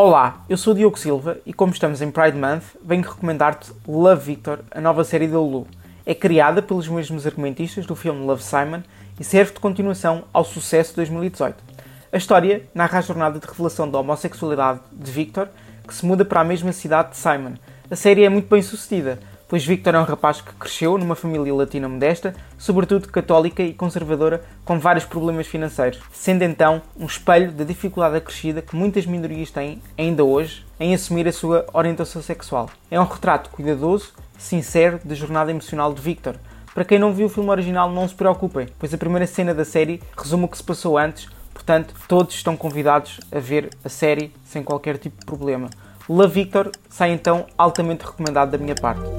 Olá, eu sou Diogo Silva e como estamos em Pride Month, venho recomendar-te Love Victor, a nova série da Hulu. É criada pelos mesmos argumentistas do filme Love Simon e serve de continuação ao sucesso de 2018. A história narra a jornada de revelação da homossexualidade de Victor, que se muda para a mesma cidade de Simon. A série é muito bem sucedida, pois Victor é um rapaz que cresceu numa família latina modesta, sobretudo católica e conservadora, com vários problemas financeiros, sendo então um espelho da dificuldade acrescida que muitas minorias têm, ainda hoje, em assumir a sua orientação sexual. É um retrato cuidadoso, sincero da jornada emocional de Victor. Para quem não viu o filme original, não se preocupem, pois a primeira cena da série resume o que se passou antes, portanto, todos estão convidados a ver a série sem qualquer tipo de problema. La Victor sai então altamente recomendado da minha parte.